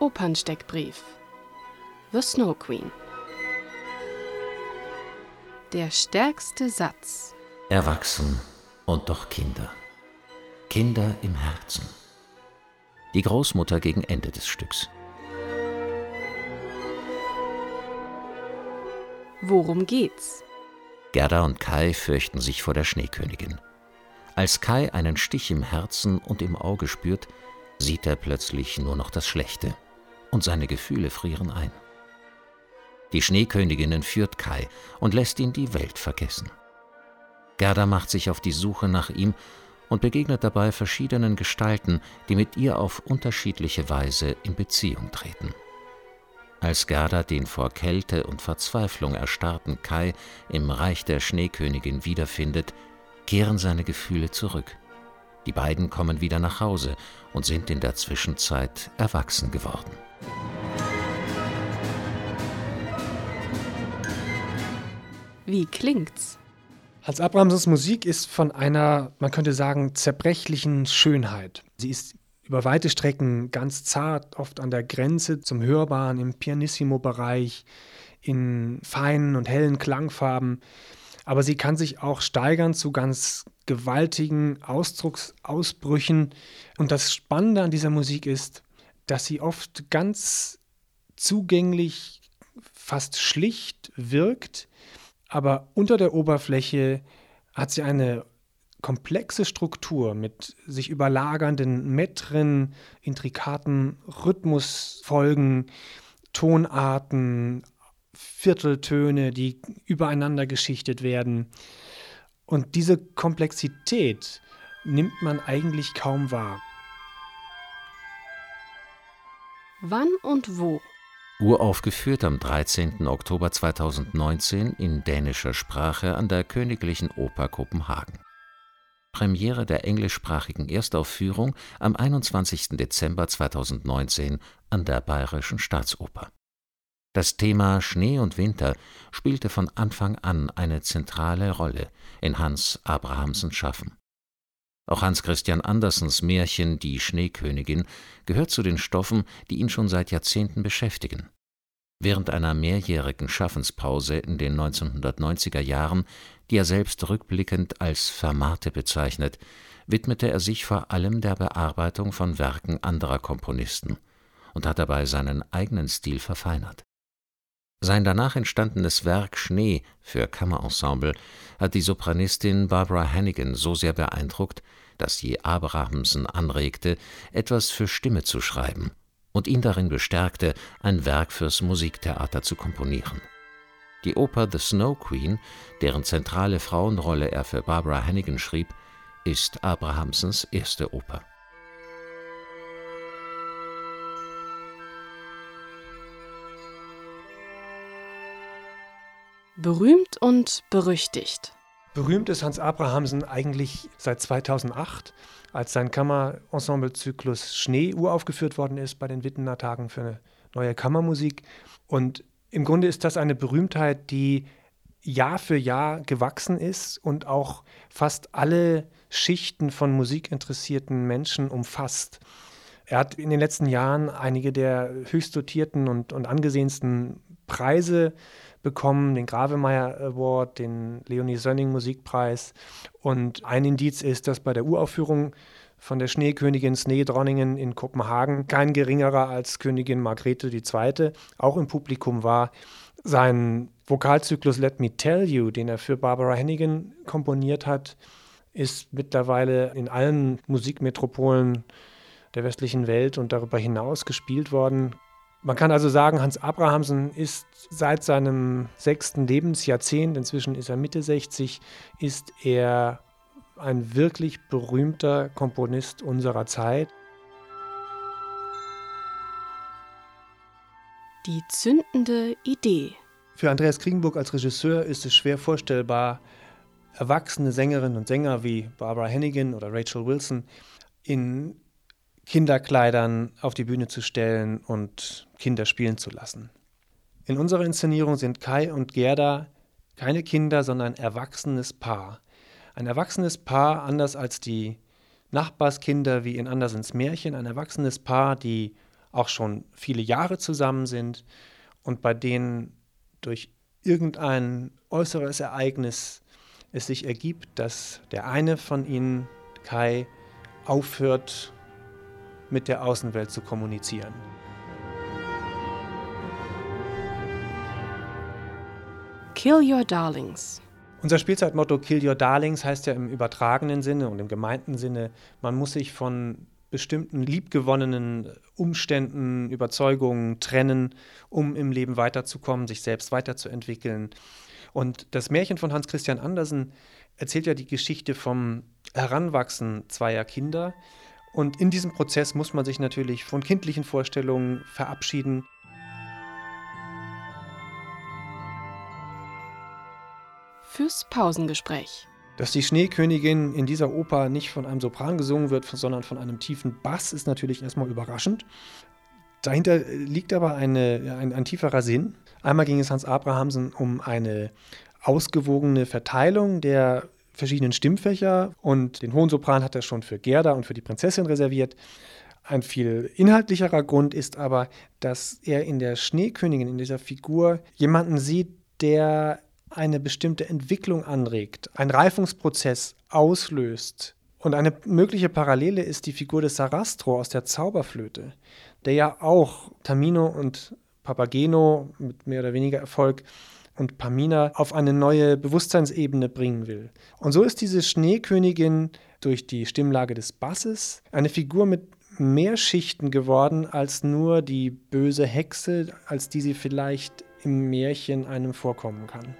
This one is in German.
Opernsteckbrief The Snow Queen Der stärkste Satz Erwachsen und doch Kinder. Kinder im Herzen. Die Großmutter gegen Ende des Stücks. Worum geht's? Gerda und Kai fürchten sich vor der Schneekönigin. Als Kai einen Stich im Herzen und im Auge spürt, sieht er plötzlich nur noch das Schlechte und seine Gefühle frieren ein. Die Schneekönigin entführt Kai und lässt ihn die Welt vergessen. Gerda macht sich auf die Suche nach ihm und begegnet dabei verschiedenen Gestalten, die mit ihr auf unterschiedliche Weise in Beziehung treten. Als Gerda den vor Kälte und Verzweiflung erstarrten Kai im Reich der Schneekönigin wiederfindet, kehren seine Gefühle zurück. Die beiden kommen wieder nach Hause und sind in der Zwischenzeit erwachsen geworden. Wie klingt's? Hans Abrahamsens Musik ist von einer, man könnte sagen, zerbrechlichen Schönheit. Sie ist über weite Strecken ganz zart, oft an der Grenze zum Hörbaren, im Pianissimo-Bereich, in feinen und hellen Klangfarben. Aber sie kann sich auch steigern zu ganz gewaltigen Ausdrucksausbrüchen. Und das Spannende an dieser Musik ist, dass sie oft ganz zugänglich, fast schlicht wirkt, aber unter der Oberfläche hat sie eine komplexe Struktur mit sich überlagernden Metren, intrikaten Rhythmusfolgen, Tonarten, Vierteltöne, die übereinander geschichtet werden. Und diese Komplexität nimmt man eigentlich kaum wahr. Wann und wo? Uraufgeführt am 13. Oktober 2019 in dänischer Sprache an der Königlichen Oper Kopenhagen. Premiere der englischsprachigen Erstaufführung am 21. Dezember 2019 an der Bayerischen Staatsoper. Das Thema Schnee und Winter spielte von Anfang an eine zentrale Rolle in Hans Abrahamsens Schaffen. Auch Hans Christian Andersens Märchen Die Schneekönigin gehört zu den Stoffen, die ihn schon seit Jahrzehnten beschäftigen. Während einer mehrjährigen Schaffenspause in den 1990er Jahren, die er selbst rückblickend als Fermate bezeichnet, widmete er sich vor allem der Bearbeitung von Werken anderer Komponisten und hat dabei seinen eigenen Stil verfeinert. Sein danach entstandenes Werk Schnee für Kammerensemble hat die Sopranistin Barbara Hannigan so sehr beeindruckt, dass sie Abrahamsen anregte, etwas für Stimme zu schreiben und ihn darin bestärkte, ein Werk fürs Musiktheater zu komponieren. Die Oper The Snow Queen, deren zentrale Frauenrolle er für Barbara Hannigan schrieb, ist Abrahamsens erste Oper. Berühmt und berüchtigt. Berühmt ist Hans Abrahamsen eigentlich seit 2008 als sein Kammerensemble-Zyklus Schnee uraufgeführt worden ist bei den Wittener Tagen für eine neue Kammermusik. Und im Grunde ist das eine Berühmtheit, die Jahr für Jahr gewachsen ist und auch fast alle Schichten von musikinteressierten Menschen umfasst. Er hat in den letzten Jahren einige der höchst dotierten und, und angesehensten Preise bekommen, den Gravemeyer Award, den Leonie Sönning Musikpreis. Und ein Indiz ist, dass bei der Uraufführung von der Schneekönigin Sneedronningen in Kopenhagen kein geringerer als Königin Margrethe II. auch im Publikum war. Sein Vokalzyklus Let Me Tell You, den er für Barbara Hennigan komponiert hat, ist mittlerweile in allen Musikmetropolen der westlichen Welt und darüber hinaus gespielt worden. Man kann also sagen, Hans Abrahamsen ist seit seinem sechsten Lebensjahrzehnt, inzwischen ist er Mitte 60, ist er ein wirklich berühmter Komponist unserer Zeit. Die zündende Idee. Für Andreas Kriegenburg als Regisseur ist es schwer vorstellbar, erwachsene Sängerinnen und Sänger wie Barbara Hennigan oder Rachel Wilson in Kinderkleidern auf die Bühne zu stellen und Kinder spielen zu lassen. In unserer Inszenierung sind Kai und Gerda keine Kinder, sondern ein erwachsenes Paar. Ein erwachsenes Paar, anders als die Nachbarskinder wie in Andersens Märchen, ein erwachsenes Paar, die auch schon viele Jahre zusammen sind und bei denen durch irgendein äußeres Ereignis es sich ergibt, dass der eine von ihnen, Kai, aufhört, mit der Außenwelt zu kommunizieren. Kill Your Darlings. Unser Spielzeitmotto Kill Your Darlings heißt ja im übertragenen Sinne und im gemeinten Sinne, man muss sich von bestimmten liebgewonnenen Umständen, Überzeugungen trennen, um im Leben weiterzukommen, sich selbst weiterzuentwickeln. Und das Märchen von Hans Christian Andersen erzählt ja die Geschichte vom Heranwachsen zweier Kinder. Und in diesem Prozess muss man sich natürlich von kindlichen Vorstellungen verabschieden fürs Pausengespräch. Dass die Schneekönigin in dieser Oper nicht von einem Sopran gesungen wird, sondern von einem tiefen Bass, ist natürlich erstmal überraschend. Dahinter liegt aber eine, ein, ein tieferer Sinn. Einmal ging es Hans Abrahamsen um eine ausgewogene Verteilung der verschiedenen Stimmfächer und den hohen Sopran hat er schon für Gerda und für die Prinzessin reserviert. Ein viel inhaltlicherer Grund ist aber, dass er in der Schneekönigin, in dieser Figur, jemanden sieht, der eine bestimmte Entwicklung anregt, einen Reifungsprozess auslöst. Und eine mögliche Parallele ist die Figur des Sarastro aus der Zauberflöte, der ja auch Tamino und Papageno mit mehr oder weniger Erfolg und Pamina auf eine neue Bewusstseinsebene bringen will. Und so ist diese Schneekönigin durch die Stimmlage des Basses eine Figur mit mehr Schichten geworden als nur die böse Hexe, als die sie vielleicht im Märchen einem vorkommen kann.